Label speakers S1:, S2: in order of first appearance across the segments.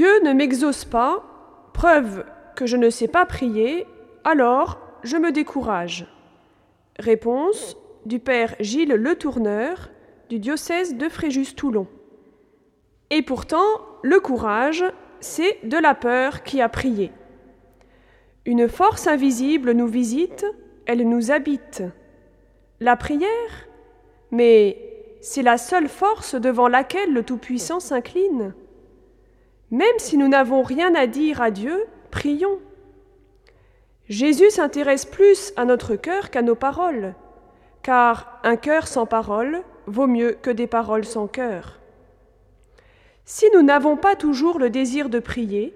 S1: Dieu ne m'exauce pas, preuve que je ne sais pas prier, alors je me décourage. Réponse du Père Gilles Le Tourneur du diocèse de Fréjus-Toulon. Et pourtant, le courage, c'est de la peur qui a prié. Une force invisible nous visite, elle nous habite. La prière Mais c'est la seule force devant laquelle le Tout-Puissant s'incline. Même si nous n'avons rien à dire à Dieu, prions. Jésus s'intéresse plus à notre cœur qu'à nos paroles, car un cœur sans parole vaut mieux que des paroles sans cœur. Si nous n'avons pas toujours le désir de prier,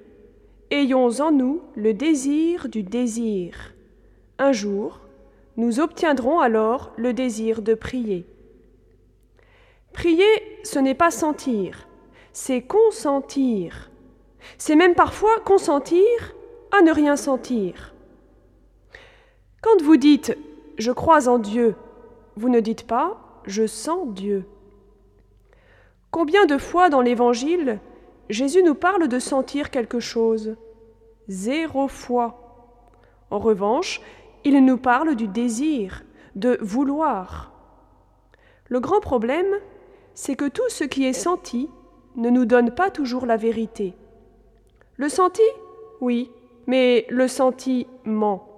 S1: ayons en nous le désir du désir. Un jour, nous obtiendrons alors le désir de prier. Prier, ce n'est pas sentir, c'est consentir. C'est même parfois consentir à ne rien sentir. Quand vous dites ⁇ Je crois en Dieu ⁇ vous ne dites pas ⁇ Je sens Dieu ⁇ Combien de fois dans l'Évangile Jésus nous parle de sentir quelque chose? Zéro fois. En revanche, il nous parle du désir, de vouloir. Le grand problème, c'est que tout ce qui est senti ne nous donne pas toujours la vérité. Le senti? Oui, mais le senti ment.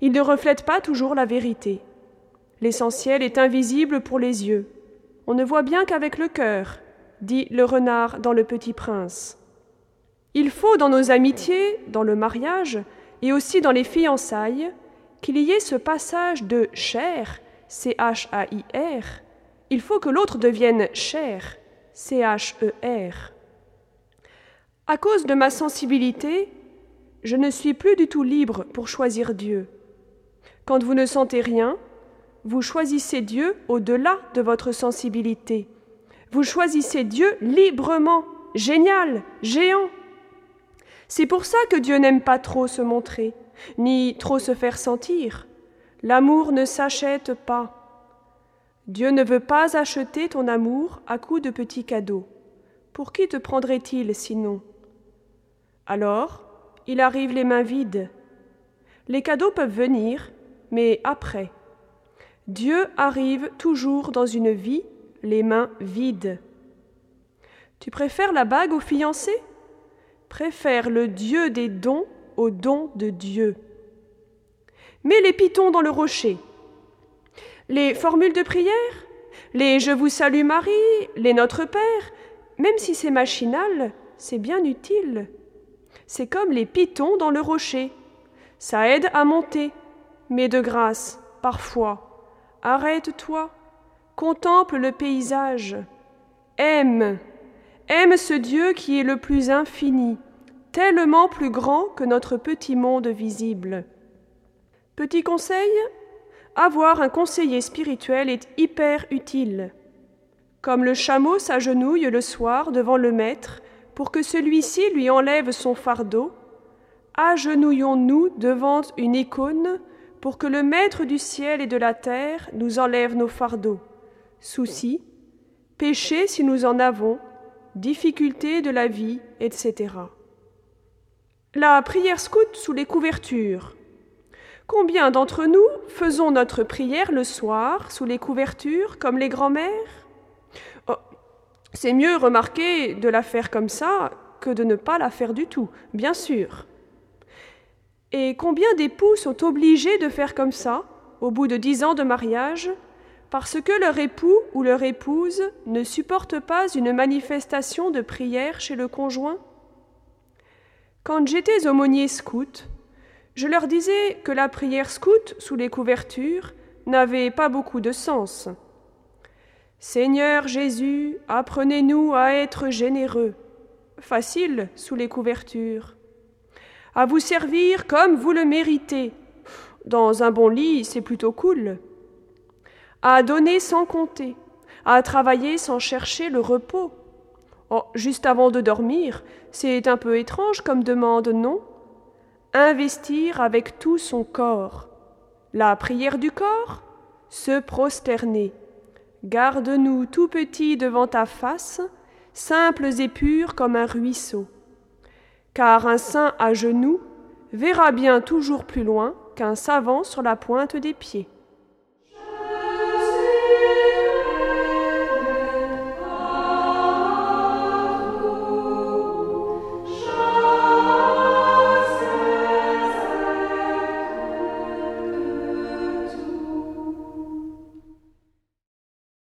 S1: Il ne reflète pas toujours la vérité. L'essentiel est invisible pour les yeux. On ne voit bien qu'avec le cœur, dit le renard dans Le Petit Prince. Il faut dans nos amitiés, dans le mariage et aussi dans les fiançailles, qu'il y ait ce passage de chair, C-H-A-I-R. Il faut que l'autre devienne cher, C-H-E-R. À cause de ma sensibilité, je ne suis plus du tout libre pour choisir Dieu. Quand vous ne sentez rien, vous choisissez Dieu au-delà de votre sensibilité. Vous choisissez Dieu librement, génial, géant. C'est pour ça que Dieu n'aime pas trop se montrer, ni trop se faire sentir. L'amour ne s'achète pas. Dieu ne veut pas acheter ton amour à coups de petits cadeaux. Pour qui te prendrait-il sinon? Alors, il arrive les mains vides. Les cadeaux peuvent venir, mais après. Dieu arrive toujours dans une vie les mains vides. Tu préfères la bague au fiancé? Préfère le Dieu des dons au don de Dieu. Mets les pitons dans le rocher. Les formules de prière, les Je vous salue Marie, les Notre Père, même si c'est machinal, c'est bien utile. C'est comme les pitons dans le rocher. Ça aide à monter. Mais de grâce, parfois, arrête-toi, contemple le paysage. Aime, aime ce Dieu qui est le plus infini, tellement plus grand que notre petit monde visible. Petit conseil avoir un conseiller spirituel est hyper utile. Comme le chameau s'agenouille le soir devant le maître pour que celui-ci lui enlève son fardeau, agenouillons-nous devant une icône pour que le Maître du ciel et de la terre nous enlève nos fardeaux, soucis, péchés si nous en avons, difficultés de la vie, etc. La prière scout sous les couvertures. Combien d'entre nous faisons notre prière le soir sous les couvertures comme les grands-mères? C'est mieux remarquer de la faire comme ça que de ne pas la faire du tout, bien sûr. Et combien d'époux sont obligés de faire comme ça, au bout de dix ans de mariage, parce que leur époux ou leur épouse ne supporte pas une manifestation de prière chez le conjoint? Quand j'étais aumônier scout, je leur disais que la prière scout sous les couvertures n'avait pas beaucoup de sens. Seigneur Jésus, apprenez-nous à être généreux, facile sous les couvertures, à vous servir comme vous le méritez. Dans un bon lit, c'est plutôt cool. À donner sans compter, à travailler sans chercher le repos. Oh, juste avant de dormir, c'est un peu étrange comme demande, non? Investir avec tout son corps. La prière du corps? Se prosterner Garde-nous tout petits devant ta face, simples et purs comme un ruisseau. car un saint à genoux verra bien toujours plus loin qu'un savant sur la pointe des pieds.